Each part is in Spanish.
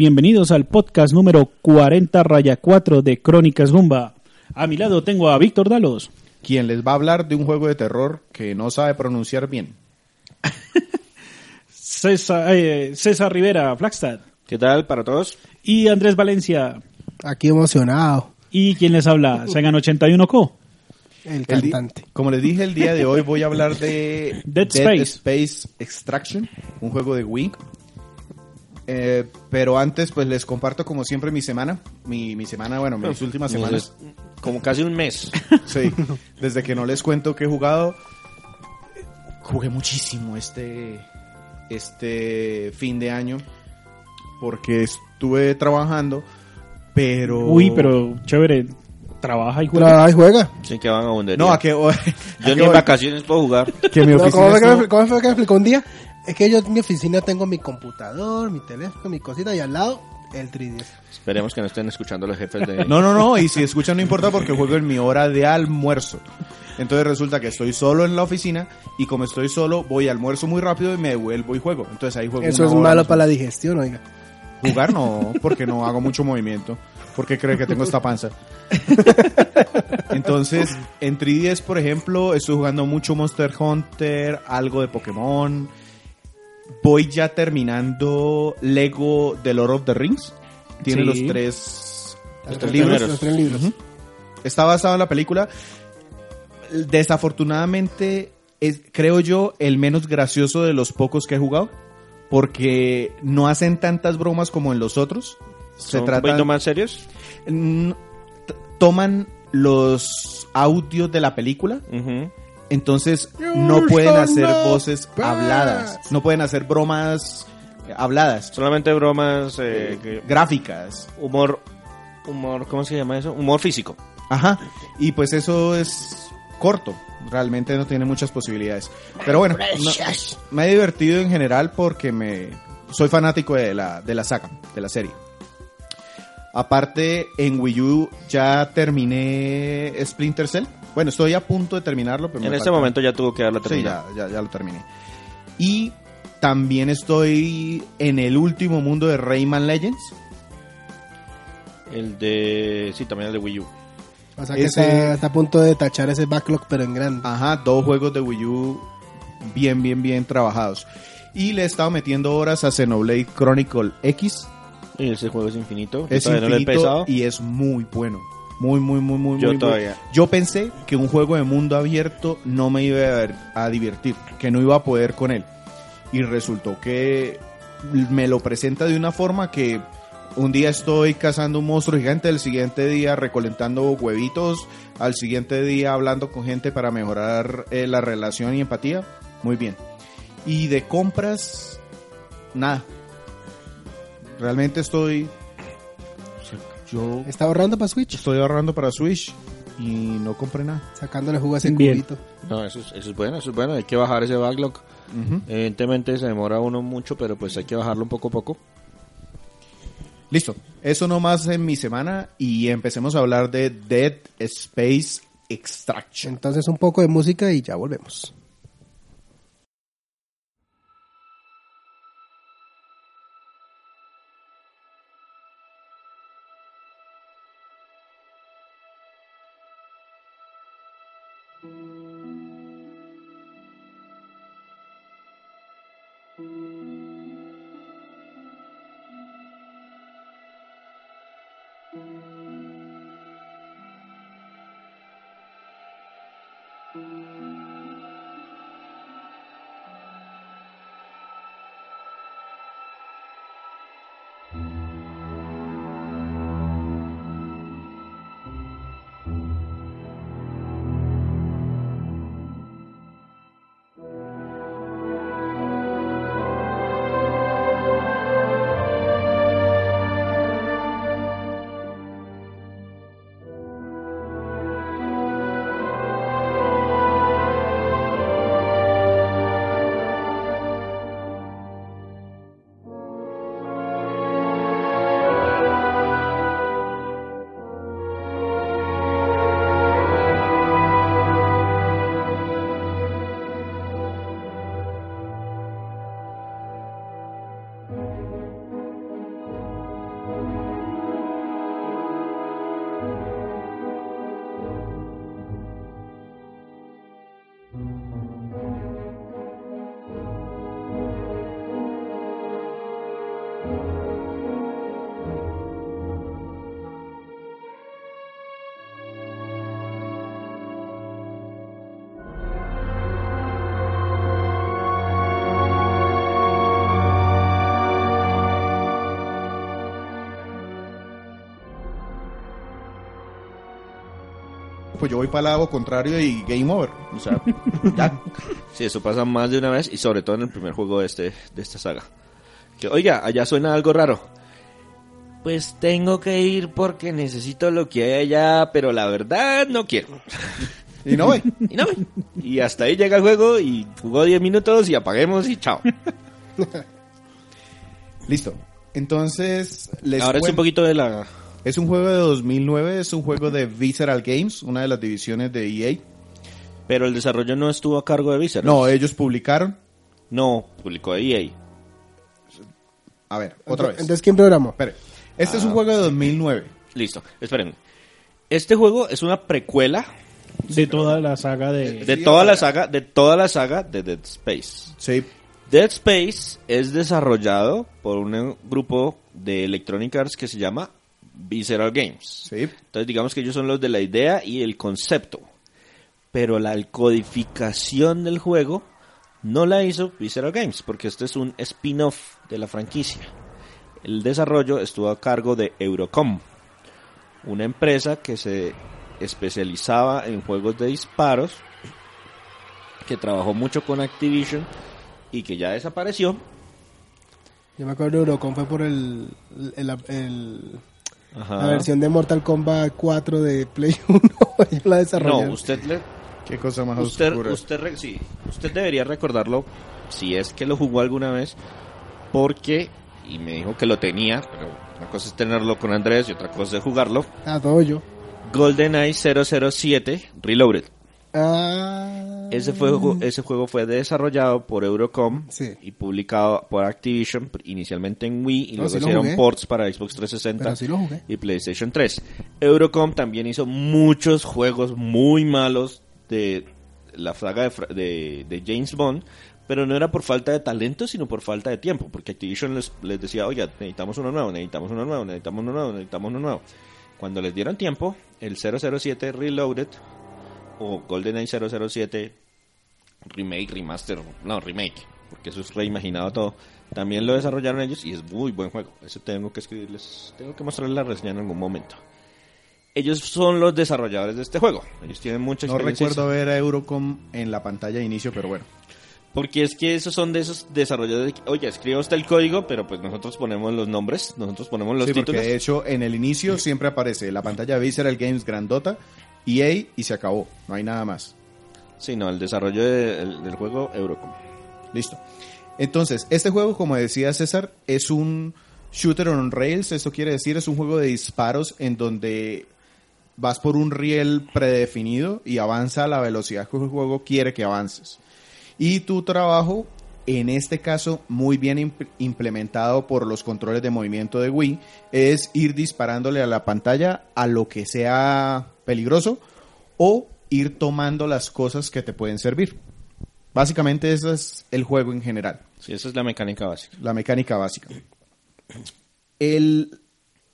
Bienvenidos al podcast número 40 raya 4 de Crónicas Gumba. A mi lado tengo a Víctor Dalos. quien les va a hablar de un juego de terror que no sabe pronunciar bien. César, eh, César Rivera, Flagstad. ¿Qué tal para todos? Y Andrés Valencia. Aquí emocionado. ¿Y quién les habla? Segan 81Co. El El cantante. como les dije, el día de hoy voy a hablar de Dead Space. Space Extraction, un juego de Wing. Eh, pero antes, pues les comparto como siempre mi semana. Mi, mi semana, bueno, mis últimas semanas. Como casi un mes. Sí, desde que no les cuento que he jugado, jugué muchísimo este, este fin de año porque estuve trabajando, pero... Uy, pero chévere. Trabaja y juega. Trabaja y juega. Sí que van a hundir. No, a que, a Yo que ni en voy? vacaciones puedo jugar. que mi No, oficina ¿cómo, fue que me, estuvo- cómo fue que me explicó un día? Es que yo en mi oficina tengo mi computador, mi teléfono, mi cosita y al lado el 3DS. Esperemos que no estén escuchando los jefes de... No, no, no, y si escuchan no importa porque juego en mi hora de almuerzo. Entonces resulta que estoy solo en la oficina y como estoy solo voy a almuerzo muy rápido y me devuelvo y juego. Entonces ahí juego Eso es hora malo para la digestión, oiga. Jugar no, porque no hago mucho movimiento. Porque cree que tengo esta panza. Entonces, en 3DS, por ejemplo, estoy jugando mucho Monster Hunter, algo de Pokémon. Voy ya terminando Lego The Lord of the Rings. Tiene Sí. los tres, los tres tres libros. primeros. Los tres libros. Ujú. Está basado en la película. Desafortunadamente, es, creo yo, el menos gracioso de los pocos que he jugado. Porque no hacen tantas bromas como en los otros. Se ¿Son un trata poquito más serios? toman los audios de la película. Entonces no pueden hacer voces habladas, no pueden hacer bromas eh, habladas, Solamente bromas... eh, que- gráficas. Humor... Humor... ¿Cómo se llama eso? Humor físico. Ajá, y pues eso es corto, realmente no tiene muchas posibilidades. Pero bueno, no- me he divertido en general porque me soy fanático de la, de la saga, de la serie. Aparte, en Wii U ya terminé Splinter Cell. Bueno, estoy a punto de terminarlo, pero En me este falta- momento ya tuvo que darla Sí, terminada. ya, ya, ya lo terminé. Y también estoy en el último mundo de Rayman Legends. El de... Sí, también el de Wii U. O sea que Ese- está, está a punto de tachar ese backlog, pero en grande. Ajá, dos juegos de Wii U bien, bien, bien trabajados. Y le he estado metiendo horas a Xenoblade Chronicle X. Y ese juego es infinito. Es todavía no lo he infinito y es muy bueno. Muy, muy, muy, muy, Yo muy todavía. Yo pensé que un juego de mundo abierto no me iba a, ver- a divertir, que no iba a poder con él. Y resultó que me lo presenta de una forma que un día estoy cazando un monstruo gigante, el siguiente día recolectando huevitos, al siguiente día hablando con gente para mejorar eh, la relación y empatía. Muy bien. Y de compras, nada. Realmente estoy... Yo Está ahorrando para Switch, estoy ahorrando para Switch y no compré nada. sacándole jugo a ese Bien. cubito. No, eso es, eso es bueno, eso es bueno. Hay que bajar ese backlog. Evidentemente se demora uno mucho, pero pues hay que bajarlo poco a poco. Listo. Eso nomás en mi semana y empecemos a hablar de Dead Space Extraction. Entonces un poco de música y ya volvemos. Pues yo voy para el lado contrario y game over. O sea, ya. Sí, eso pasa más de una vez y sobre todo en el primer juego de, este, de esta saga. Que, oiga, allá suena algo raro. Pues tengo que ir porque necesito lo que hay allá, pero la verdad no quiero. Y no ve. Y no, y hasta ahí llega el juego y jugó 10 minutos y apaguemos y chao. Listo. Entonces, les Ahora es un poquito de la... es un juego de 2009, es un juego de Visceral Games, una de las divisiones de EA. Pero el desarrollo no estuvo a cargo de Visceral. No, ellos publicaron. No, publicó EA. A ver, otra vez. Entonces, ¿quién programó? Espere. Este es un juego de 2009. Listo, esperen. Este juego es una precuela De toda la saga de... de Sí, toda la saga, de toda la saga de Dead Space. Sí. Dead Space es desarrollado por un grupo de Electronic Arts que se llama Visceral Games. Sí. Entonces digamos que ellos son los de la idea y el concepto. Pero la codificación del juego no la hizo Visceral Games, porque este es un spin-off de la franquicia. El desarrollo estuvo a cargo de Eurocom, una empresa que se especializaba en juegos de disparos, que trabajó mucho con Activision y que ya desapareció. Yo me acuerdo de Eurocom fue por el, el- el- Ajá. la versión de Mortal Kombat 4 de Play 1. Ellos la No, desarrollaron. usted le, Qué cosa más usted, oscura. usted, re- sí, usted debería recordarlo si es que lo jugó alguna vez, porque, y me dijo que lo tenía, pero una cosa es tenerlo con Andrés y otra cosa es jugarlo. Ah, todo yo. GoldenEye 007 Reloaded. Ah. Ese, juego, ese juego fue desarrollado por Eurocom Sí. y publicado por Activision, inicialmente en Wii y No, luego sí hicieron ports para Xbox 360 Pero sí lo jugué. y PlayStation 3. Eurocom también hizo muchos juegos muy malos de la saga de, fra- de- de James Bond, pero no era por falta de talento, sino por falta de tiempo, porque Activision les, les decía, oye, necesitamos uno nuevo, necesitamos uno nuevo, necesitamos uno nuevo, necesitamos uno nuevo. Cuando les dieron tiempo, el 007 Reloaded o GoldenEye 007 remake, remaster, no, remake, porque eso es reimaginado todo. También lo desarrollaron ellos y es muy buen juego. Eso tengo que escribirles, tengo que mostrarles la reseña en algún momento. Ellos son los desarrolladores de este juego. Ellos tienen mucha No experiencia. recuerdo ver a Eurocom en la pantalla de inicio, pero bueno. Porque es que esos son de esos desarrolladores. que, Oye, escriba usted el código, pero pues nosotros ponemos los nombres, nosotros ponemos los sí, porque títulos. de hecho en el inicio siempre aparece la pantalla Visceral Games grandota, EA y se acabó. No hay nada más. Sí, no, el desarrollo de- el- del juego Eurocom. Listo. Entonces, este juego, como decía César, es un shooter on rails. Esto quiere decir, es un juego de disparos en donde vas por un riel predefinido y avanza a la velocidad que el juego quiere que avances. Y tu trabajo, en este caso muy bien imp- implementado por los controles de movimiento de Wii, es ir disparándole a la pantalla a lo que sea peligroso o ir tomando las cosas que te pueden servir. Básicamente ese es el juego en general, Sí, esa es la mecánica básica. la mecánica básica. El,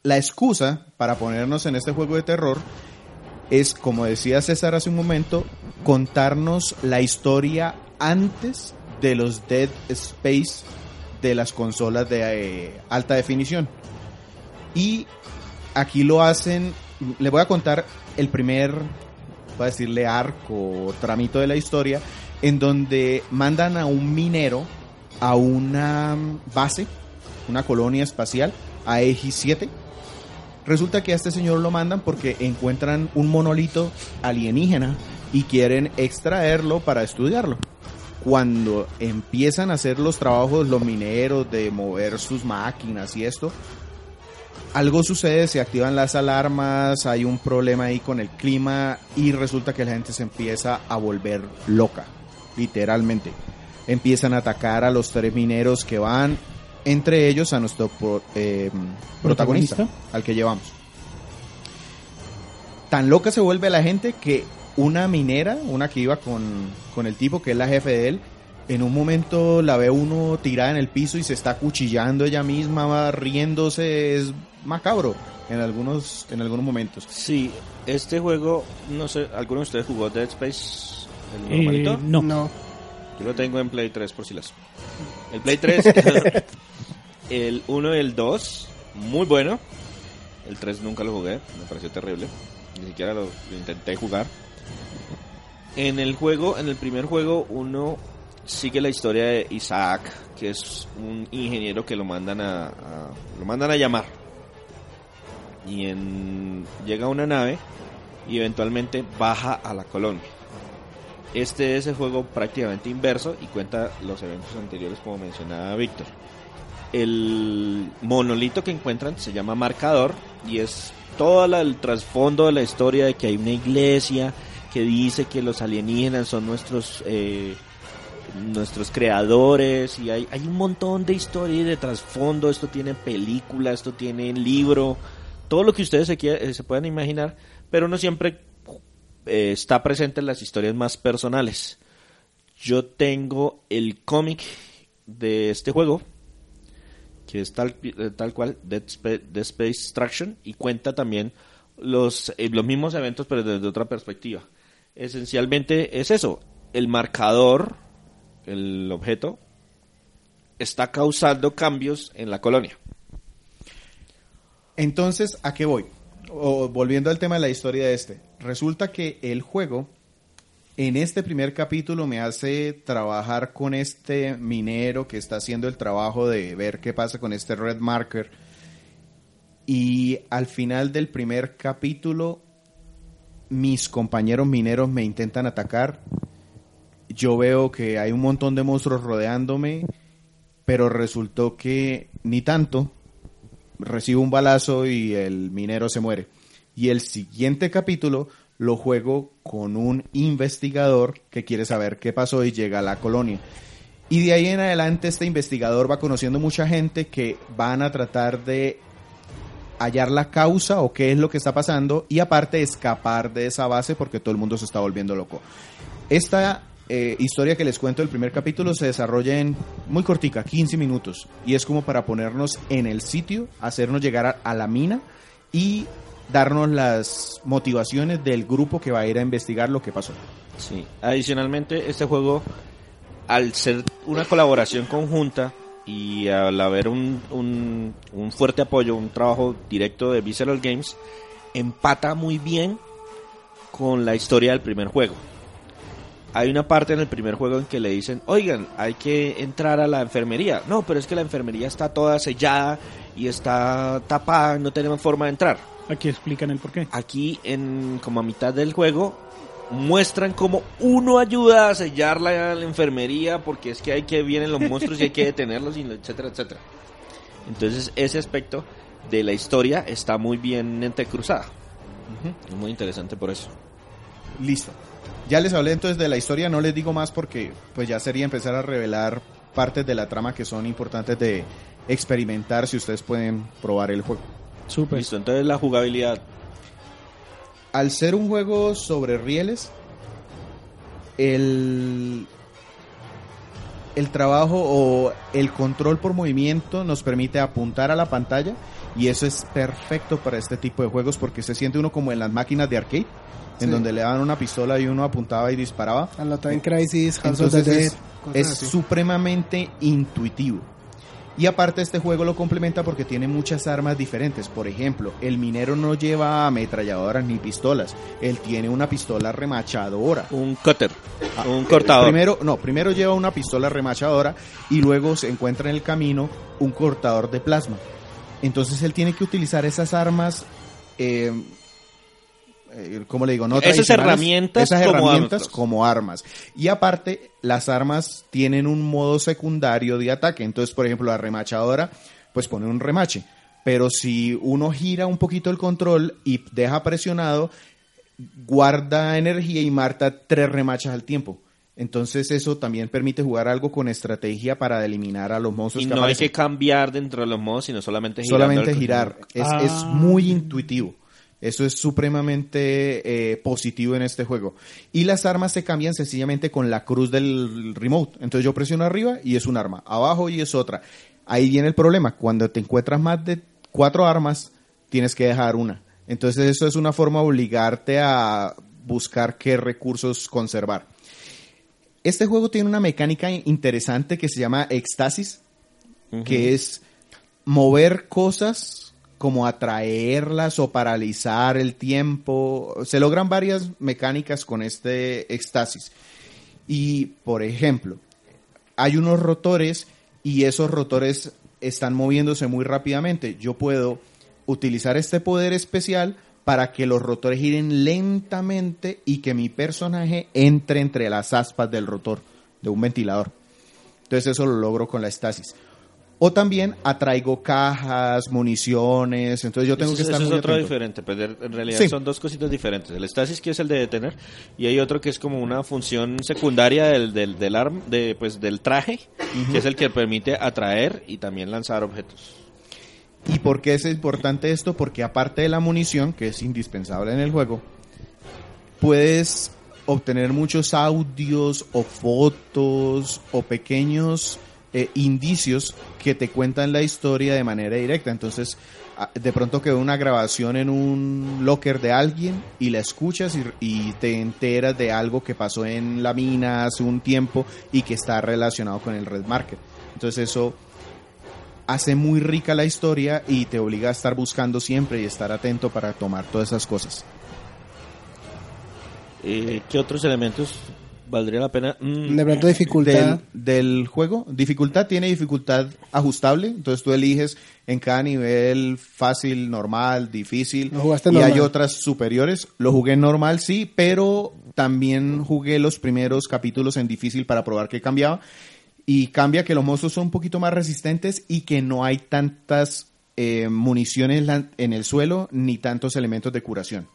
la excusa para ponernos en este juego de terror es, como decía César hace un momento, contarnos la historia antes de los Dead Space de las consolas de eh, alta definición. Y aquí lo hacen, le voy a contar el primer, voy a decirle arco o tramito de la historia, en donde mandan a un minero a una base, una colonia espacial, a EG7. Resulta que a este señor lo mandan porque encuentran un monolito alienígena y quieren extraerlo para estudiarlo. Cuando empiezan a hacer los trabajos los mineros de mover sus máquinas y esto, algo sucede, se activan las alarmas, hay un problema ahí con el clima y resulta que la gente se empieza a volver loca, literalmente. Empiezan a atacar a los tres mineros que van, entre ellos a nuestro pro- eh, protagonista, ¿Protagonista? al que llevamos. Tan loca se vuelve la gente que una minera, una que iba con, con el tipo que es la jefe de él, en un momento la ve uno tirada en el piso y se está cuchillando ella misma, va riéndose, es macabro en algunos, en algunos momentos. Sí, este juego, no sé, ¿alguno de ustedes jugó Dead Space? ¿El Eh, normalito? no. No. Yo lo tengo en Play 3 por si las. El Play 3, el 1 y el 2, muy bueno. El 3 nunca lo jugué, me pareció terrible. ni siquiera lo, lo intenté jugar. En el juego, en el primer juego, uno sigue la historia de Isaac, que es un ingeniero que lo mandan a, lo mandan a llamar. Y en, llega una nave y eventualmente baja a la colonia. Este es el juego prácticamente inverso y cuenta los eventos anteriores como mencionaba Víctor. El monolito que encuentran se llama Marcador y es todo el trasfondo de la historia de que hay una iglesia que dice que los alienígenas son nuestros eh, nuestros creadores y hay, hay un montón de historia de trasfondo. Esto tiene película, esto tiene libro, todo lo que ustedes se, eh, se puedan imaginar, pero no siempre eh, está presente en las historias más personales. Yo tengo el cómic de este juego, que es tal, eh, cual, Dead, Spa- Dead Space Extraction, y cuenta también los, los mismos eventos, pero desde otra perspectiva. Esencialmente es eso, el marcador, el objeto, está causando cambios en la colonia. Entonces, ¿a qué voy? Volviendo al tema de la historia de este. Resulta que el juego, en este primer capítulo, me hace trabajar con este minero que está haciendo el trabajo de ver qué pasa con este red marker. Y al final del primer capítulo, mis compañeros mineros me intentan atacar. Yo veo que hay un montón de monstruos rodeándome, pero resultó que ni tanto recibo un balazo y el minero se muere. Y el siguiente capítulo lo juego con un investigador que quiere saber qué pasó y llega a la colonia. Y de ahí en adelante este investigador va conociendo mucha gente que van a tratar de hallar la causa o qué es lo que está pasando y aparte escapar de esa base porque todo el mundo se está volviendo loco. Esta eh, historia que les cuento del primer capítulo se desarrolla en muy cortica, 15 minutos, y es como para ponernos en el sitio, hacernos llegar a, a la mina y darnos las motivaciones del grupo que va a ir a investigar lo que pasó. Sí. Adicionalmente, este juego, al ser una colaboración conjunta y al haber un, un, un fuerte apoyo, un trabajo directo de Visceral Games, empata muy bien con la historia del primer juego. Hay una parte en el primer juego en que le dicen, oigan, hay que entrar a la enfermería. No, pero es que la enfermería está toda sellada y está tapada, no tenemos forma de entrar. Aquí explican el porqué. Aquí, en como a mitad del juego, muestran cómo uno ayuda a sellar la, la enfermería porque es que hay que vienen los monstruos y hay que detenerlos, y etcétera, etcétera. Entonces, ese aspecto de la historia está muy bien entrecruzada. Es muy interesante por eso. Listo. Ya les hablé entonces de la historia, no les digo más porque pues ya sería empezar a revelar partes de la trama que son importantes de experimentar si ustedes pueden probar el juego. Súper. Listo, entonces la jugabilidad. Al ser un juego sobre rieles, el, el trabajo o el control por movimiento nos permite apuntar a la pantalla y eso es perfecto para este tipo de juegos porque se siente uno como en las máquinas de arcade, en donde le daban una pistola y uno apuntaba y disparaba. A la Time Crisis, House of the Entonces Dead. es, es supremamente intuitivo. Y aparte este juego lo complementa porque tiene muchas armas diferentes. Por ejemplo, el minero no lleva ametralladoras ni pistolas. Él tiene una pistola remachadora. Un cutter, Ah, un cortador. Primero, no, primero lleva una pistola remachadora y luego se encuentra en el camino un cortador de plasma. Entonces él tiene que utilizar esas armas, eh, eh, ¿cómo le digo? No Esas herramientas esas como herramientas armas. como armas. Y aparte, las armas tienen un modo secundario de ataque. Entonces, por ejemplo, la remachadora, pues pone un remache. Pero si uno gira un poquito el control y deja presionado, guarda energía y marta tres remachas al tiempo. Entonces eso también permite jugar algo con estrategia para eliminar a los monstruos Y que no hay aparecen. que cambiar dentro de los modos, sino solamente girando Solamente girar. Es, Ah. es muy intuitivo. Eso es supremamente eh, positivo en este juego. Y las armas se cambian sencillamente con la cruz del remote. Entonces yo presiono arriba y es un arma. Abajo y es otra. Ahí viene el problema. Cuando te encuentras más de cuatro armas, tienes que dejar una. Entonces eso es una forma de obligarte a buscar qué recursos conservar. Este juego tiene una mecánica interesante que se llama éxtasis, que es mover cosas como atraerlas o paralizar el tiempo. Se logran varias mecánicas con este éxtasis. Y, por ejemplo, hay unos rotores y esos rotores están moviéndose muy rápidamente. Yo puedo utilizar este poder especial para que los rotores giren lentamente y que mi personaje entre entre las aspas del rotor de un ventilador. Entonces eso lo logro con la estasis. O también atraigo cajas, municiones, entonces yo tengo Eso- que estar eso es muy otro atento. diferente, pues en realidad Sí. son dos cositas diferentes. El estasis que es el de detener y hay otro que es como una función secundaria del del del arm, de pues del traje, que es el que permite atraer y también lanzar objetos. ¿Y por qué es importante esto? Porque aparte de la munición, que es indispensable en el juego, puedes obtener muchos audios o fotos o pequeños eh, indicios que te cuentan la historia de manera directa. Entonces, de pronto quedó una grabación en un locker de alguien y la escuchas y, y te enteras de algo que pasó en la mina hace un tiempo y que está relacionado con el Red Market. Entonces eso hace muy rica la historia y te obliga a estar buscando siempre y estar atento para tomar todas esas cosas. Eh, ¿Qué otros elementos valdría la pena? Mm, De pronto dificultad. Del, del juego, dificultad tiene dificultad ajustable, entonces tú eliges en cada nivel fácil, normal, difícil Lo jugaste y normal. hay otras superiores. Lo jugué normal, sí, pero también jugué los primeros capítulos en difícil para probar qué cambiaba y cambia que los monstruos son un poquito más resistentes y que no hay tantas eh, municiones en el suelo ni tantos elementos de curación.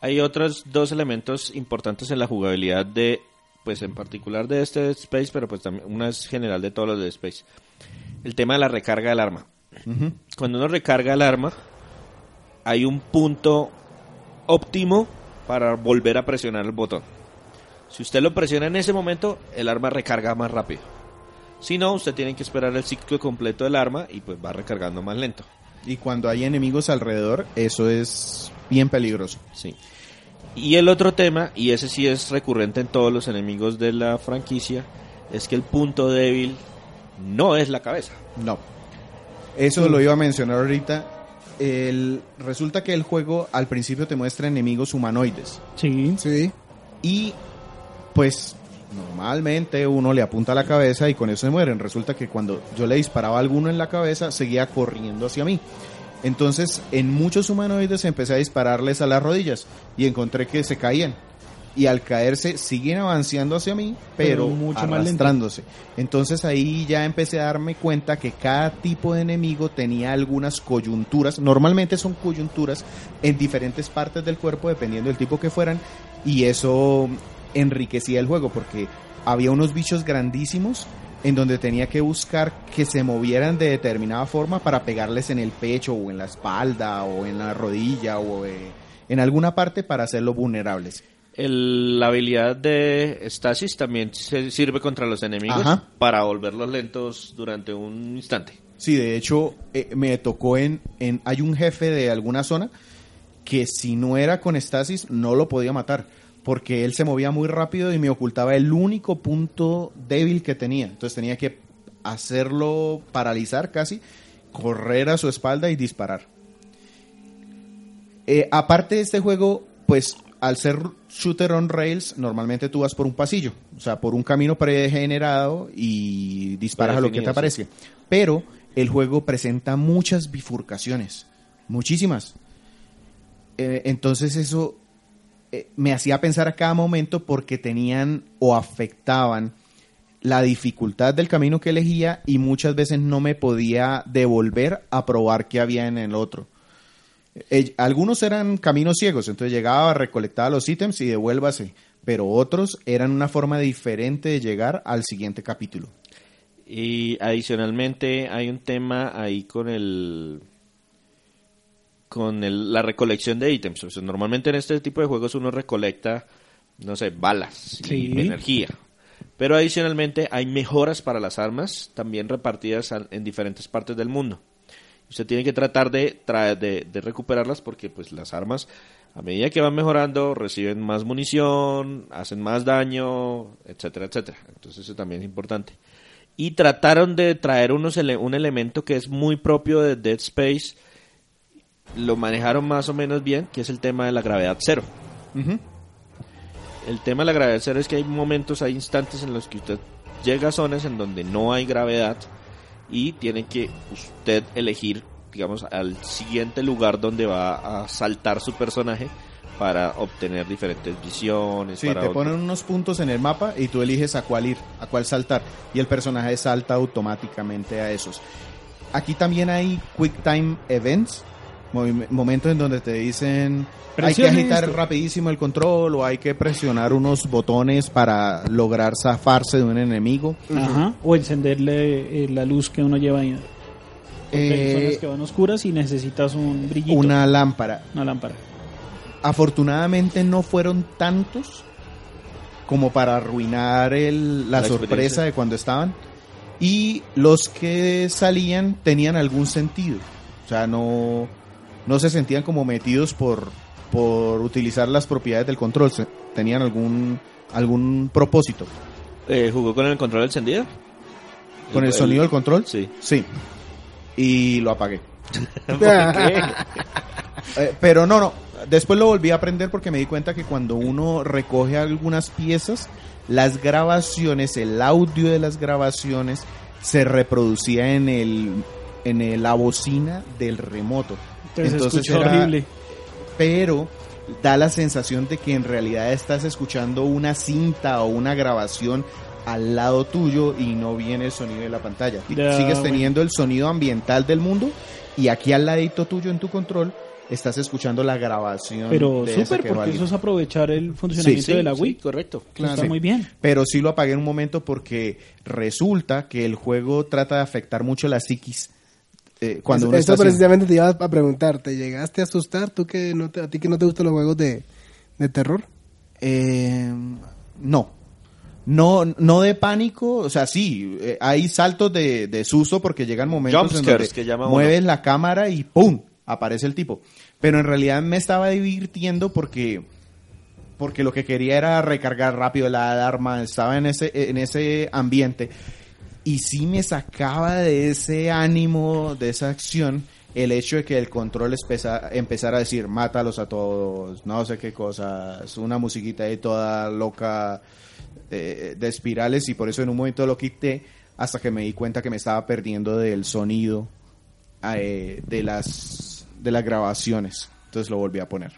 Hay otros dos elementos importantes en la jugabilidad de, pues en particular de este Space, pero pues también una es general de todos los Dead Space. El tema de la recarga del arma. Cuando uno recarga el arma, hay un punto óptimo para volver a presionar el botón. Si usted lo presiona en ese momento, el arma recarga más rápido. Si no, usted tiene que esperar el ciclo completo del arma y pues va recargando más lento. Y cuando hay enemigos alrededor, eso es bien peligroso. Sí. Y el otro tema, y ese sí es recurrente en todos los enemigos de la franquicia, es que el punto débil no es la cabeza. No. Eso lo iba a mencionar ahorita. El, resulta que el juego al principio te muestra enemigos humanoides. Sí. Sí. Y pues normalmente uno le apunta a la cabeza y con eso se mueren. Resulta que cuando yo le disparaba a alguno en la cabeza, seguía corriendo hacia mí. Entonces, en muchos humanoides empecé a dispararles a las rodillas y encontré que se caían. Y al caerse siguen avanzando hacia mí, pero, Pero mucho más arrastrándose. Entonces ahí ya empecé a darme cuenta que cada tipo de enemigo tenía algunas coyunturas, normalmente son coyunturas en diferentes partes del cuerpo dependiendo del tipo que fueran y eso enriquecía el juego porque había unos bichos grandísimos en donde tenía que buscar que se movieran de determinada forma para pegarles en el pecho o en la espalda o en la rodilla o eh, en alguna parte para hacerlos vulnerables. El- la habilidad de Stasis también se sirve contra los enemigos Ajá. para volverlos lentos durante un instante. Sí, de hecho, eh, me tocó en, en... Hay un jefe de alguna zona que si no era con estasis no lo podía matar, porque él se movía muy rápido y me ocultaba el único punto débil que tenía. Entonces tenía que hacerlo paralizar casi, correr a su espalda y disparar. Eh, aparte de este juego, pues al ser shooter on rails, normalmente tú vas por un pasillo, o sea, por un camino pregenerado y disparas a lo que te aparece. Pero el juego presenta muchas bifurcaciones, muchísimas. Eh, entonces eso eh, me hacía pensar a cada momento porque tenían o afectaban la dificultad del camino que elegía y muchas veces no me podía devolver a probar qué había en el otro. Eh, algunos eran caminos ciegos, entonces llegaba, recolectaba los ítems y devuélvase, pero otros eran una forma diferente de llegar al siguiente capítulo. Y adicionalmente hay un tema ahí con el con el- la recolección de ítems. O sea, normalmente en este tipo de juegos uno recolecta, no sé, balas Sí. y energía. Pero adicionalmente hay mejoras para las armas, también repartidas en diferentes partes del mundo. Usted tiene que tratar de, de, de recuperarlas porque pues las armas a medida que van mejorando reciben más munición, hacen más daño, etcétera, etcétera. Entonces eso también es importante. Y trataron de traer unos ele- un elemento que es muy propio de Dead Space lo manejaron más o menos bien, que es el tema de la gravedad cero. El tema de la gravedad cero es que hay momentos, hay instantes en los que usted llega a zonas en donde no hay gravedad y tiene que usted elegir, digamos, al siguiente lugar donde va a saltar su personaje para obtener diferentes visiones. Sí, para te ponen unos puntos en el mapa y tú eliges a cuál ir, a cuál saltar. Y el personaje salta automáticamente a esos. Aquí también hay Quick Time Events, momentos en donde te dicen hay que agitar esto. rapidísimo el control o hay que presionar unos botones para lograr zafarse de un enemigo. Ajá. O encenderle eh, la luz que uno lleva ahí. Porque hay zonas Eh, que van oscuras y necesitas un brillito. una lámpara. una lámpara. Afortunadamente no fueron tantos como para arruinar el- la, La sorpresa de cuando estaban. Y los que salían tenían algún sentido. O sea, no, no se sentían como metidos por, por utilizar las propiedades del control. tenían algún, algún propósito. Eh, ¿Jugó con el control encendido? ¿Con el sonido del control? Sí. Sí. Y lo apagué. ¿Por qué? Eh, pero no, no. Después lo volví a aprender porque me di cuenta que cuando uno recoge algunas piezas, las grabaciones, el audio de las grabaciones se reproducía en el en el- la bocina del remoto. Entonces, Entonces escucha era- horrible. Pero da la sensación de que en realidad estás escuchando una cinta o una grabación al lado tuyo y no viene el sonido de la pantalla. Sigues bueno. teniendo el sonido ambiental del mundo y aquí al ladito tuyo en tu control estás escuchando la grabación. Pero súper, que porque eso es aprovechar el funcionamiento Sí, de la Sí, Wii. correcto. Está Sí. muy bien. Pero sí lo apagué en un momento porque resulta que el juego trata de afectar mucho la psiquis. Eh, cuando uno Esto está haciendo- precisamente te iba a preguntar, ¿te llegaste a asustar? ¿Tú que no te, a ti que no te gustan los juegos de, de terror? Eh, no. No, no de pánico, o sea, sí, eh, hay saltos de, de susto porque llegan momentos en donde que llama mueves la cámara y ¡pum! aparece el tipo. Pero en realidad me estaba divirtiendo porque porque lo que quería era recargar rápido la alarma, estaba en ese en ese ambiente y sí me sacaba de ese ánimo, de esa acción, el hecho de que el control empeza- empezara a decir, mátalos a todos, no sé qué cosas, una musiquita ahí toda loca eh, de espirales y por eso en un momento lo quité hasta que me di cuenta que me estaba perdiendo del sonido eh, de las de las grabaciones. Entonces lo volví a poner.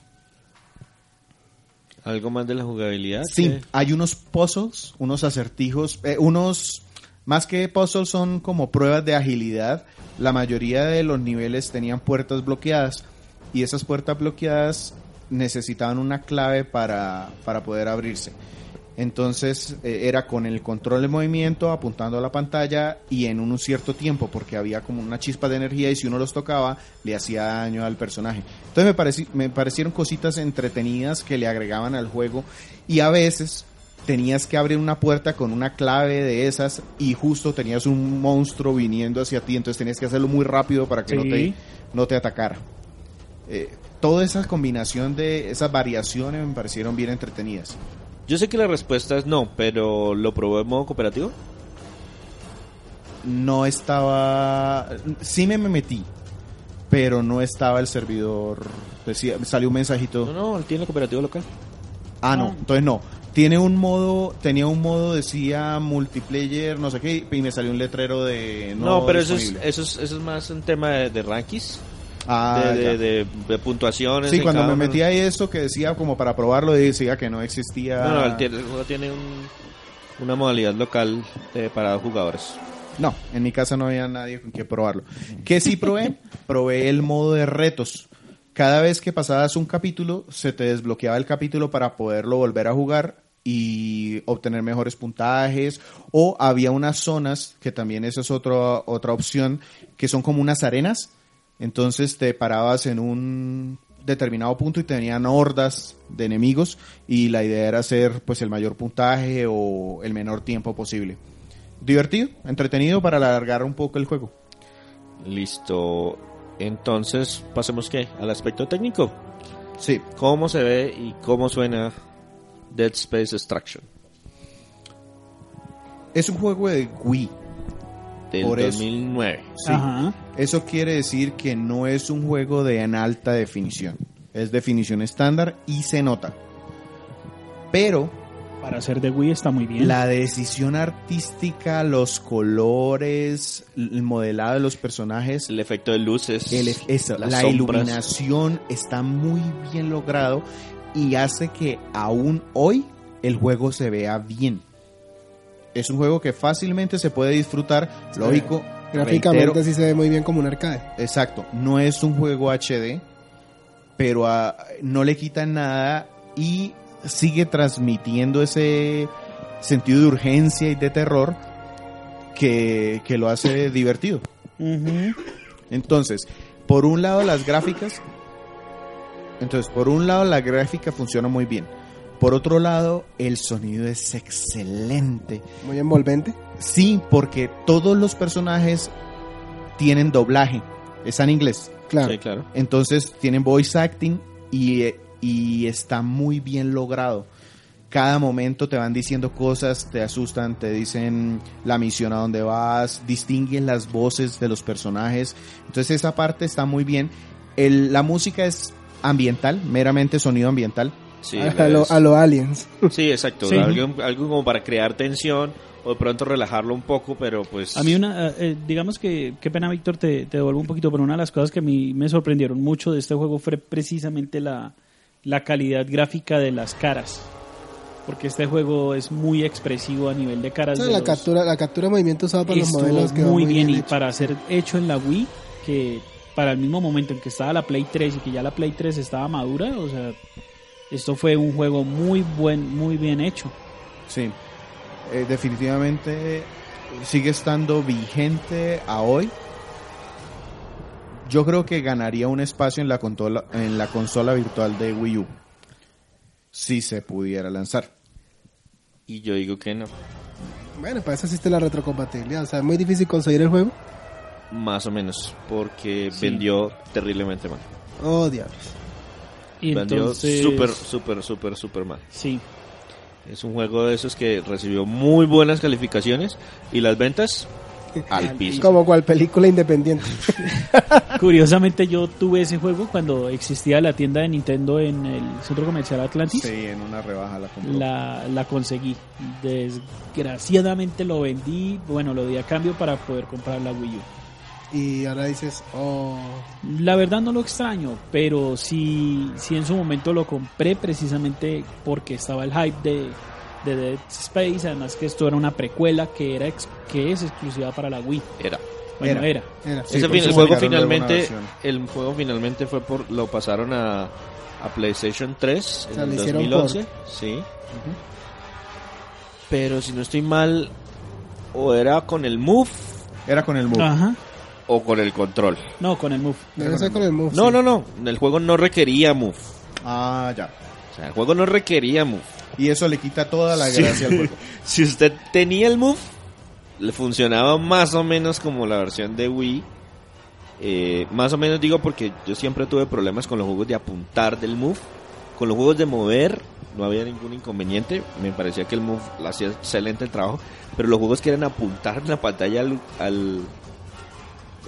¿Algo más de la jugabilidad? Sí, que- hay unos puzzles, unos acertijos, eh, unos más que puzzles son como pruebas de agilidad. La mayoría de los niveles tenían puertas bloqueadas y esas puertas bloqueadas necesitaban una clave para, para poder abrirse. Entonces eh, era con el control de movimiento apuntando a la pantalla y en un cierto tiempo porque había como una chispa de energía y si uno los tocaba le hacía daño al personaje. Entonces me, pareci- me parecieron cositas entretenidas que le agregaban al juego y a veces tenías que abrir una puerta con una clave de esas y justo tenías un monstruo viniendo hacia ti, entonces tenías que hacerlo muy rápido para que no, te, no te atacara. Eh, toda esa combinación de esas variaciones me parecieron bien entretenidas. Yo sé que la respuesta es no, pero ¿lo probó en modo cooperativo? no estaba sí me, me metí pero no estaba el servidor decía salió un mensajito No, no, él tiene cooperativo local. ah no No. entonces no tiene un modo tenía un modo decía multiplayer no sé qué y me salió un letrero de No, no, pero eso es, eso, es, eso es más un tema de, de rankings, Ah, de, de, de- de puntuaciones. sí cuando me uno. metí a eso que decía como para probarlo decía que no existía No, no, el juego tiene un, una modalidad local eh, para jugadores. No, en mi casa no había nadie con que probarlo. ¿Qué sí probé? probé el modo de retos. Cada vez que pasabas un capítulo, se te desbloqueaba el capítulo para poderlo volver a jugar y obtener mejores puntajes. O había unas zonas, que también esa es otra otra opción, que son como unas arenas. Entonces te parabas en un determinado punto y tenían hordas de enemigos y la idea era hacer pues el mayor puntaje o el menor tiempo posible divertido, entretenido para alargar un poco el juego. Listo. Entonces, pasemos ¿qué? al aspecto técnico. Sí, ¿Cómo se ve y cómo suena Dead Space Extraction? es un juego de Wii. del Por eso. 2009. Sí. Ajá. Eso quiere decir que no es un juego de en alta definición. Es definición estándar y se nota. Pero Para ser de Wii está muy bien. la decisión artística, los colores, el modelado de los personajes, El efecto de luces, el- eso, las la sombras. iluminación está muy bien logrado y hace que aún hoy el juego se vea bien. Es un juego que fácilmente se puede disfrutar, Sí. lógico. Gráficamente reitero, sí se ve muy bien como un arcade. Exacto, no es un juego HD, pero no le quitan nada y sigue transmitiendo ese sentido de urgencia y de terror que, que lo hace divertido. Entonces, por un lado las gráficas, entonces por un lado la gráfica funciona muy bien. Por otro lado, el sonido es excelente. Muy envolvente. Sí, porque todos los personajes tienen doblaje. Está en inglés. Claro. Sí, claro. Entonces tienen voice acting y, eh, y está muy bien logrado. Cada momento te van diciendo cosas, te asustan, te dicen la misión a donde vas, distinguen las voces de los personajes. Entonces esa parte está muy bien. El- la música es ambiental, meramente sonido ambiental. Sí, a, lo, es- a lo aliens. sí, exacto. Sí. Algo, algo como para crear tensión o de pronto relajarlo un poco, pero pues... A mí una, eh, eh, digamos que, qué pena Víctor, te, te devuelvo un poquito, pero una de las cosas que a mí me sorprendieron mucho de este juego fue precisamente la, la calidad gráfica de las caras. Porque este juego es muy expresivo a nivel de caras. O sea, de la los- captura, la captura de movimiento usada para los modelos que muy bien, y hecho. para ser hecho en la Wii, que para el mismo momento en que estaba la Play 3 y que ya la Play 3 estaba madura, o sea, esto fue un juego muy buen, muy bien hecho. Sí, Eh, definitivamente sigue estando vigente a hoy. Yo creo que ganaría un espacio en la consola, en la consola virtual de Wii U. Si se pudiera lanzar. Y yo digo que no. Bueno, para eso existe la retrocompatibilidad. O sea, es muy difícil conseguir el juego. Más o menos, porque Sí. vendió terriblemente mal. Oh, diablos. Y vendió entonces, súper, súper, súper, súper mal. Sí, Es un juego de esos que recibió muy buenas calificaciones y las ventas al piso. Como cual película independiente. Curiosamente yo tuve ese juego cuando existía la tienda de Nintendo en el centro comercial Atlantis. Sí, en una rebaja la compró. La, la conseguí. Desgraciadamente lo vendí, bueno, lo di a cambio para poder comprar la Wii U. Y ahora dices, oh, La verdad no lo extraño, pero sí, sí en su momento lo compré precisamente porque estaba el hype de, de Dead Space, además que esto era una precuela que era ex- que es exclusiva para la Wii. Era. Bueno, Era. era. era. Sí, Ese por fin- el juego finalmente, el juego finalmente fue por, lo pasaron a, a PlayStation 3 O sea, en le el hicieron 2011, sí. Pero si no estoy mal, o era con el Move Era con el Move. Ajá. o con el control. No, con el Move. Debe ser con el Move. No, sí. no, no, el juego no requería Move. Ah, ya. O sea, el juego no requería Move. Y eso le quita toda la Sí. gracia al juego. Si usted tenía el Move, le funcionaba más o menos como la versión de Wii. Eh, más o menos digo porque yo siempre tuve problemas con los juegos de apuntar del Move. Con los juegos de mover no había ningún inconveniente. Me parecía que el Move hacía excelente el trabajo. Pero los juegos que eran apuntar en la pantalla al, al,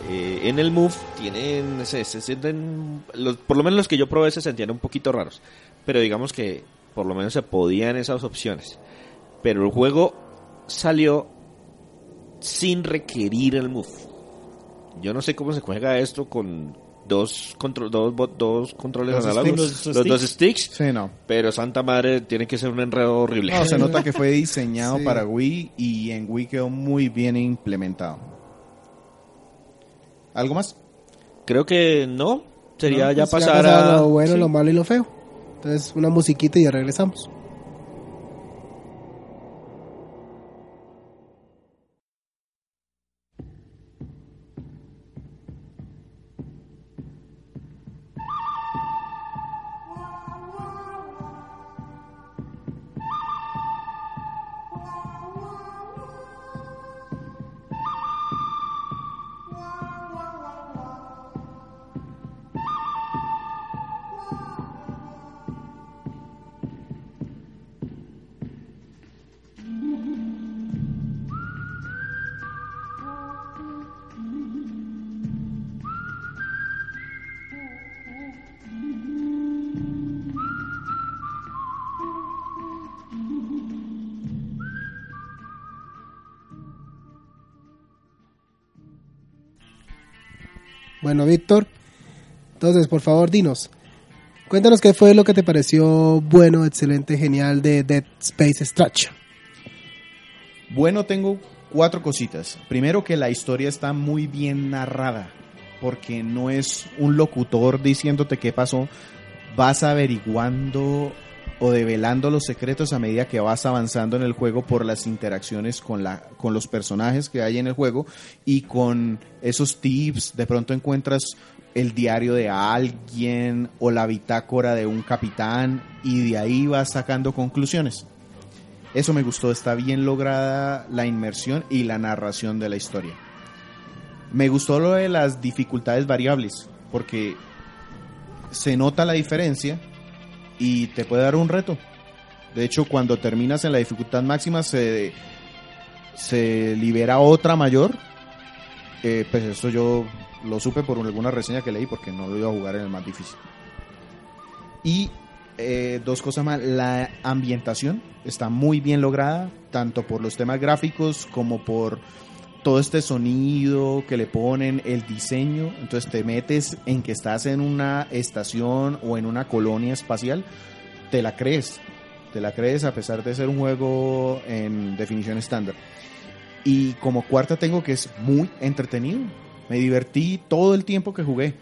eh, en el Move tienen, sé, se sienten, los, por lo menos los que yo probé se sentían un poquito raros. Pero digamos que por lo menos se podían esas opciones. Pero el juego salió sin requerir el Move. Yo no sé cómo se juega esto con dos, control, dos, bot- dos controles Dos análogos, sticks. los, Los dos sticks. Sí, no. Pero Santa Madre tiene que ser un enredo horrible. No, se nota que fue diseñado Sí. para Wii y en Wii quedó muy bien implementado. ¿Algo más? Creo que no. Sería No, ya pues pasar a... lo bueno, sí. lo malo y lo feo. Entonces, una musiquita y ya regresamos. Bueno, Víctor, entonces, por favor, dinos. Cuéntanos qué fue lo que te pareció bueno, excelente, genial de Dead Space Extraction. Bueno, tengo cuatro cositas. Primero que la historia está muy bien narrada, porque no es un locutor diciéndote qué pasó, vas averiguando o develando los secretos a medida que vas avanzando en el juego por las interacciones con, la, con los personajes que hay en el juego y con esos tips. De pronto encuentras el diario de alguien o la bitácora de un capitán y de ahí vas sacando conclusiones. Eso me gustó, está bien lograda la inmersión y la narración de la historia. Me gustó lo de las dificultades variables, porque se nota la diferencia y te puede dar un reto. De hecho, cuando terminas en la dificultad máxima se, se libera otra mayor. Pues eso yo lo supe por alguna reseña que leí porque no lo iba a jugar en el más difícil. Y eh, dos cosas más, la ambientación está muy bien lograda, tanto por los temas gráficos como por todo este sonido que le ponen, el diseño, entonces te metes en que estás en una estación o en una colonia espacial, te la crees, te la crees a pesar de ser un juego en definición estándar. Y como cuarta tengo que es muy entretenido, me divertí todo el tiempo que jugué.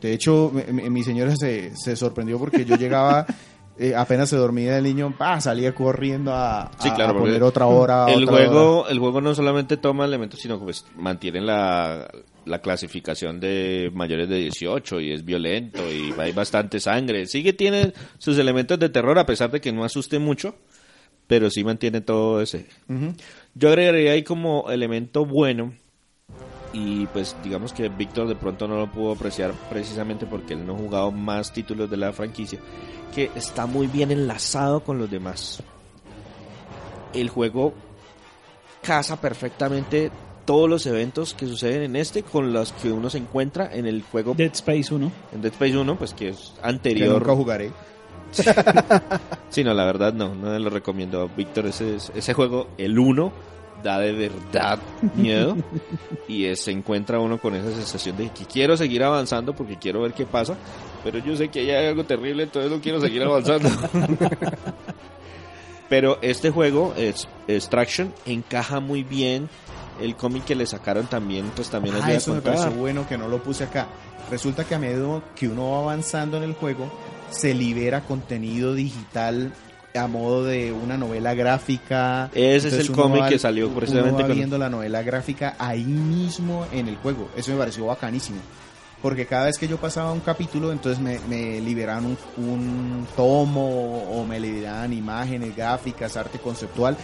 De hecho, mi, señora se, se sorprendió porque yo llegaba, eh, apenas se dormía el niño, ¡pah! salía corriendo a, Sí, a- claro, a porque poner otra hora. El otra hora. juego, el juego no solamente toma elementos, sino que pues, mantiene la, la clasificación de mayores de 18 y es violento y hay bastante sangre. Sigue tiene sus elementos de terror a pesar de que no asuste mucho, pero sí mantiene todo ese. Yo agregaría ahí como elemento bueno y pues digamos que Víctor de pronto no lo pudo apreciar precisamente porque él no ha jugado más títulos de la franquicia, que está muy bien enlazado con los demás. El juego casa perfectamente todos los eventos que suceden en este con los que uno se encuentra en el juego Dead Space 1. en Dead Space 1, pues que es Que anterior. nunca jugaré. Sí, no, la verdad no, no lo recomiendo. Víctor, ese, ese juego, el 1, da de verdad miedo y es- se encuentra uno con esa sensación de que quiero seguir avanzando porque quiero ver qué pasa, pero yo sé que hay algo terrible, entonces no quiero seguir avanzando. pero este juego, es Extraction, encaja muy bien. El cómic que le sacaron también, pues también Ah, a eso me pareció bueno que no lo puse acá. Resulta que a medida que uno va avanzando en el juego, se libera contenido digital a modo de una novela gráfica. Ese es Entonces el uno cómic va- que salió uno precisamente va con- viendo la novela gráfica ahí mismo en el juego. Eso me pareció bacanísimo. Porque cada vez que yo pasaba un capítulo, entonces me, me liberaban un, un tomo o me liberaban imágenes, gráficas, arte conceptual.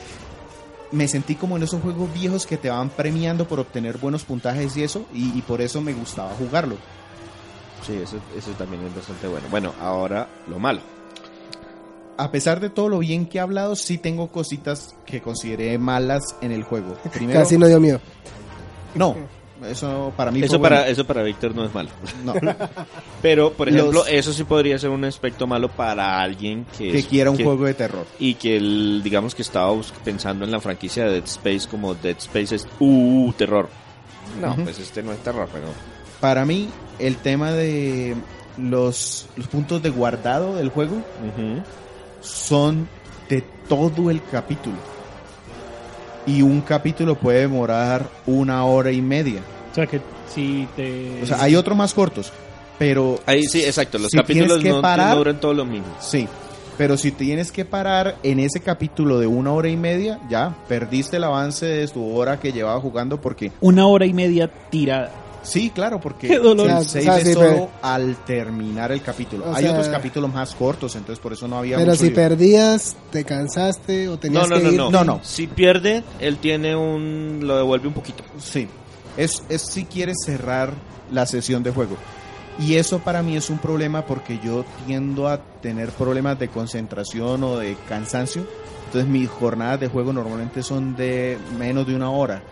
Me sentí como en esos juegos viejos que te van premiando por obtener buenos puntajes y eso, y, y por eso me gustaba jugarlo. Sí, eso, eso también es bastante bueno. Bueno, ahora lo malo. A pesar de todo lo bien que he hablado, sí tengo cositas que consideré malas en el juego. Primero, Casi no dio miedo. no, eso para mí Eso fue para, bueno. eso para Víctor no es malo. No. Pero, por Los- ejemplo, eso sí podría ser un aspecto malo para alguien que, que es- quiera un que- juego de terror. Y que, el, digamos que estaba pensando en la franquicia de Dead Space como Dead Space es, uh, terror. No, pues este no es terror, pero... Para mí, el tema de los, los puntos de guardado del juego. Son de todo el capítulo. Y un capítulo puede demorar una hora y media. O sea que si te... O sea, hay otros más cortos, pero... Ahí sí, exacto, los si capítulos tienes que no, parar- no duran todos lo mismo. Sí, pero si tienes que parar en ese capítulo de una hora y media, ya perdiste el avance de tu hora que llevaba jugando porque... Una hora y media tirada. Sí, claro, porque Qué dolor. el O save sea, es sí, solo pero- al terminar el capítulo. O Hay sea- otros capítulos más cortos, entonces por eso no había Pero mucho si lío. perdías, te cansaste o tenías No, no, que no, ir. no, No, no. Si pierde, él tiene un... lo devuelve un poquito. Sí, es, es si quieres cerrar la sesión de juego. Y eso para mí es un problema porque yo tiendo a tener problemas de concentración o de cansancio. Entonces mis jornadas de juego normalmente son de menos de una hora.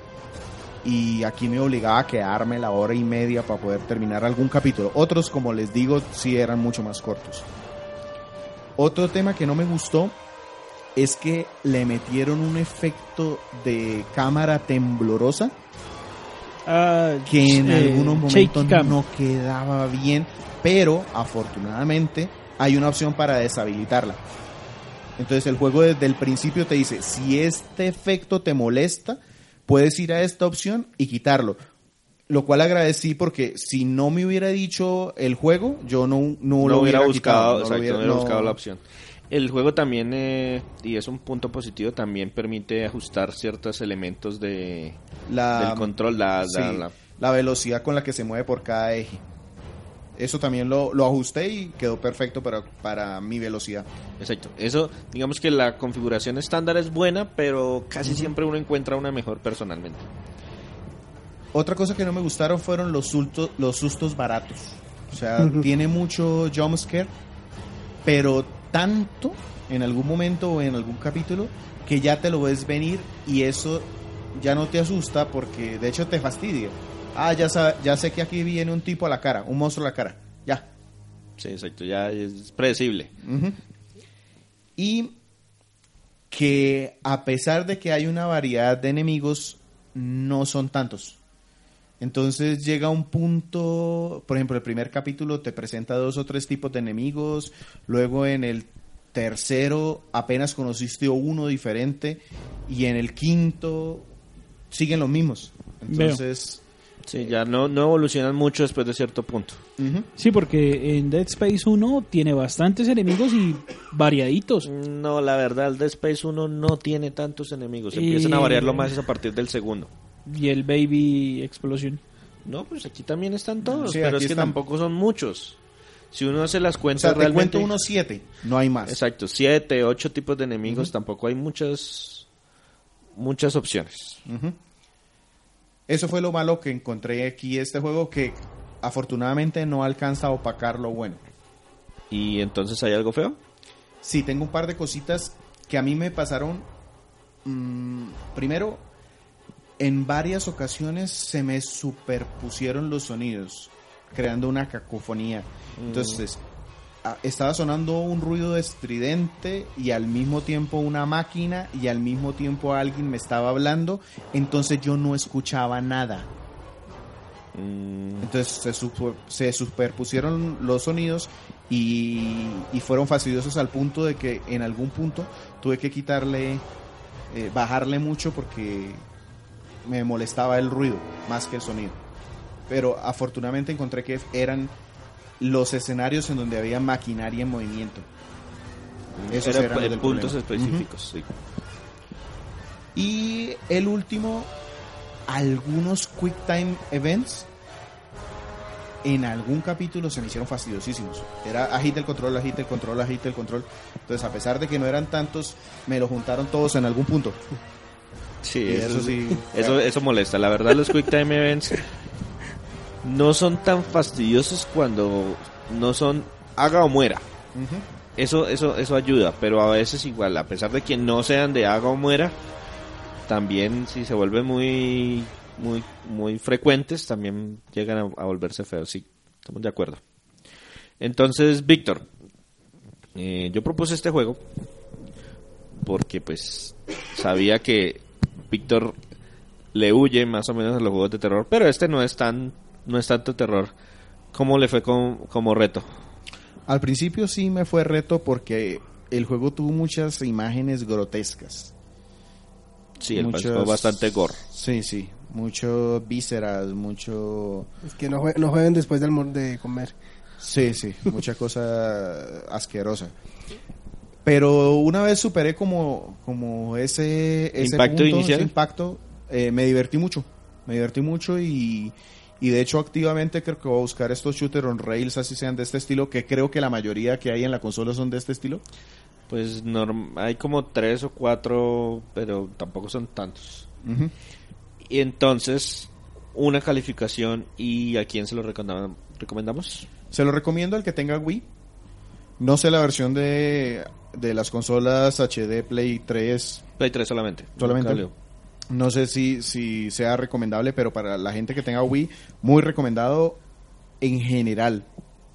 Y aquí me obligaba a quedarme la hora y media para poder terminar algún capítulo. Otros, como les digo, sí eran mucho más cortos. Otro tema que no me gustó es que le metieron un efecto de cámara temblorosa Ah, que en eh, algunos momentos no quedaba bien, pero afortunadamente hay una opción para deshabilitarla. Entonces el juego desde el principio te dice, si este efecto te molesta, puedes ir a esta opción y quitarlo. Lo cual agradecí porque si no me hubiera dicho el juego, yo no, no, no, lo hubiera buscado, quitado, no lo exacto, hubiera- no hubiera buscado la opción. El juego también, eh, y es un punto positivo, también permite ajustar ciertos elementos de, la, del control, la, sí, la- la- la velocidad con la que se mueve por cada eje. Eso también lo, lo ajusté y quedó perfecto para, para mi velocidad. Exacto. Eso, digamos que la configuración estándar es buena, pero casi siempre uno encuentra una mejor personalmente. Otra cosa que no me gustaron fueron los sustos, los sustos baratos. O sea, tiene mucho jumpscare, pero tanto en algún momento o en algún capítulo que ya te lo ves venir y eso ya no te asusta porque de hecho te fastidia. Ah, ya, sa- ya sé que aquí viene un tipo a la cara, un monstruo a la cara. Ya. Sí, exacto. Ya es predecible. Y que a pesar de que hay una variedad de enemigos, no son tantos. Entonces llega un punto, por ejemplo, el primer capítulo te presenta dos o tres tipos de enemigos, luego en el tercero apenas conociste uno diferente y en el quinto siguen los mismos. Entonces, Sí, ya no, no evolucionan mucho después de cierto punto. Sí, porque en Dead Space 1 tiene bastantes enemigos y variaditos. No, la verdad, el Dead Space 1 no tiene tantos enemigos. Empiezan a Eh. variarlo más a partir del segundo. Y el Baby Explosion. No, pues aquí también están todos, Sí, pero es que están. tampoco son muchos. Si uno hace las o cuentas sea, te realmente... cuento unos siete, no hay más. Exacto, siete, ocho tipos de enemigos, tampoco hay muchas muchas opciones. Eso fue lo malo que encontré aquí este juego que afortunadamente no alcanza a opacar lo bueno. ¿Y entonces hay algo feo? Sí, tengo un par de cositas que a mí me pasaron. mm, primero, en varias ocasiones se me superpusieron los sonidos, creando una cacofonía. Entonces, a- estaba sonando un ruido estridente y al mismo tiempo una máquina y al mismo tiempo alguien me estaba hablando, entonces yo no escuchaba nada. Mm, Entonces se, super- se superpusieron los sonidos y, y fueron fastidiosos al punto de que en algún punto tuve que quitarle, eh, bajarle mucho porque me molestaba el ruido más que el sonido. Pero afortunadamente encontré que eran los escenarios en donde había maquinaria en movimiento. Esos era eran los en puntos problema. específicos, sí. Y el último, algunos Quick Time Events en algún capítulo se me hicieron fastidiosísimos. Era agita el control, agita el control, agita el control. Entonces, a pesar de que no eran tantos, me lo juntaron todos en algún punto. Sí, eso sí. Eso, eso molesta. La verdad, los Quick Time Events no son tan fastidiosos cuando no son haga o muera. Eso, eso, eso ayuda, pero a veces igual, a pesar de que no sean de haga o muera, también si se vuelven muy, muy, muy frecuentes, también llegan a, a volverse feos. Sí, estamos de acuerdo. Entonces, Víctor, eh, yo propuse este juego porque pues sabía que Víctor le huye más o menos a los juegos de terror, pero este no es tan, no es tanto terror. ¿Cómo le fue con- como reto? Al principio sí me fue reto porque el juego tuvo muchas imágenes grotescas. Sí, el Muchos- fue bastante gore. Sí, sí. Mucho vísceras, mucho... Es que no, jue- no jueguen después del de comer. Sí, sí, mucha cosa asquerosa. Pero una vez superé como, como ese, ese Impacto punto, inicial. ese impacto, eh, me divertí mucho. Me divertí mucho y, y de hecho activamente creo que voy a buscar estos shooters on rails, así sean de este estilo, que creo que la mayoría que hay en la consola son de este estilo. Pues norm- hay como tres o cuatro, pero tampoco son tantos. Y entonces, una calificación y a quién se lo recomendam- recomendamos. Se lo recomiendo al que tenga Wii. No sé la versión de, de las consolas HD Play 3 Play 3 solamente. Solamente. No sé si, si sea recomendable, pero para la gente que tenga Wii, muy recomendado en general,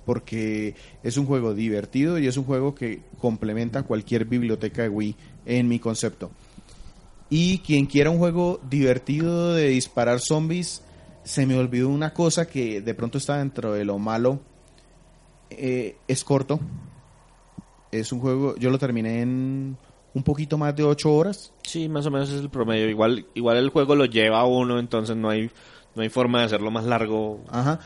porque es un juego divertido y es un juego que complementa cualquier biblioteca de Wii en mi concepto. Y quien quiera un juego divertido de disparar zombies, se me olvidó una cosa que de pronto está dentro de lo malo. Eh, es corto. Es un juego, yo lo terminé en un poquito más de 8 horas. Sí, más o menos es el promedio. Igual, igual el juego lo lleva a uno, entonces no hay, no hay forma de hacerlo más largo. Ajá.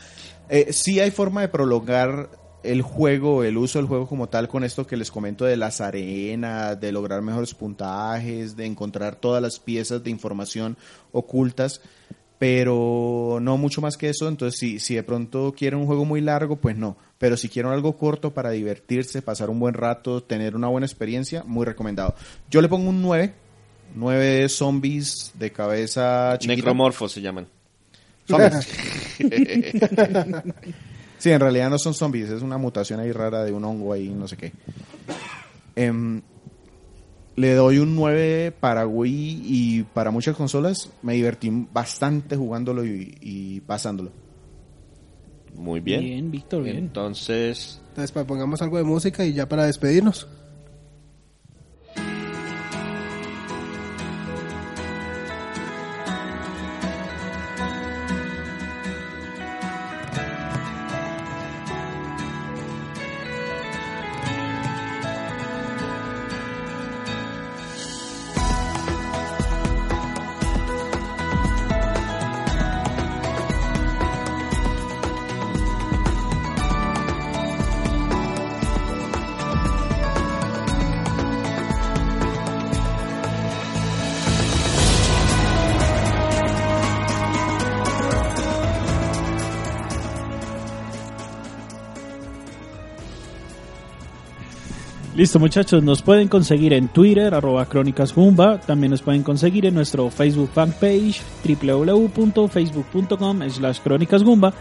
Eh, sí hay forma de prolongar el juego, el uso del juego como tal, con esto que les comento de las arenas, de lograr mejores puntajes, de encontrar todas las piezas de información ocultas, pero no mucho más que eso. Entonces, si, si de pronto quieren un juego muy largo, pues no. Pero si quieren algo corto para divertirse, pasar un buen rato, tener una buena experiencia, muy recomendado. Yo le pongo un 9. 9 zombies de cabeza chiquita. Necromorfos se llaman. Zombies. Sí, en realidad no son zombies, es una mutación ahí rara de un hongo ahí, no sé qué. Em, le doy un 9 para Wii y para muchas consolas. Me divertí bastante jugándolo y, y pasándolo. Muy bien. Bien, Víctor, bien. Entonces, Entonces, pues, pongamos algo de música y ya para despedirnos. Listo muchachos, nos pueden conseguir en Twitter, arroba Crónicas Gumba, también nos pueden conseguir en nuestro Facebook fanpage, www.facebook.com slash Crónicas Gumba,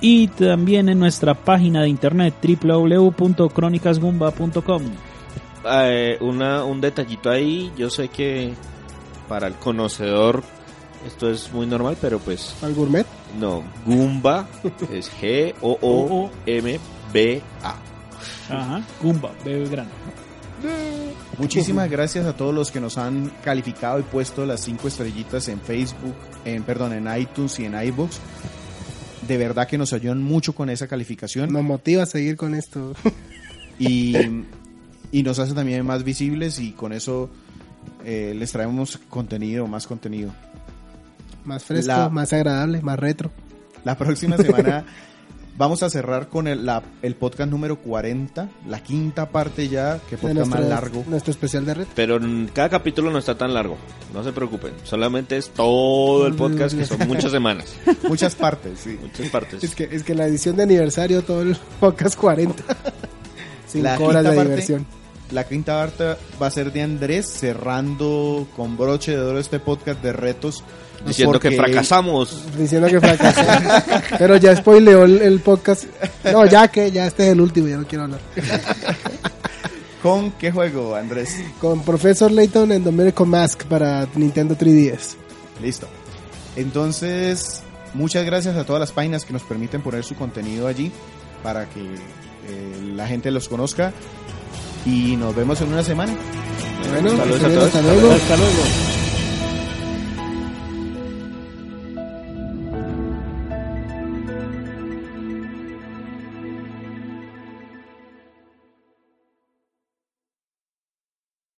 y también en nuestra página de internet, www.crónicasgumba.com. eh, una, un detallito ahí. Yo sé que para el conocedor esto es muy normal, pero pues Al gourmet. no. Goomba es G-O-O-M-B-A. Ajá, Gumba, bebé grande. Muchísimas gracias a todos los que nos han calificado y puesto las cinco estrellitas en Facebook, en perdón, en iTunes y en iBooks. De verdad que nos ayudan mucho con esa calificación Nos motiva a seguir con esto. y, y nos hace también más visibles y con eso eh, les traemos contenido, más contenido. más fresco, La- más agradable, más retro. La próxima semana vamos a cerrar con el, la- el podcast número 40, la quinta parte ya, que podcast más nuestro- largo. Nuestro especial de retro. Pero en cada capítulo no está tan largo. No se preocupen. Solamente es todo el podcast, que son muchas semanas. Muchas partes, sí. Muchas partes. Es que, es que la edición de aniversario, todo el podcast 40. Cinco La horas de quinta parte- diversión. La quinta parte va a ser de Andrés cerrando con broche de oro este podcast de retos. Diciendo que fracasamos. Diciendo que fracasó. Pero ya spoileó el, el podcast. No, ya que ya este es el último, ya no quiero hablar. ¿Con qué juego, Andrés? Con Professor Layton en The Miracle Mask para Nintendo 3DS. Listo. Entonces, muchas gracias a todas las páginas que nos permiten poner su contenido allí para que eh, la gente los conozca. Y nos vemos en una semana. Bueno, Saludos a hasta luego. Hasta luego.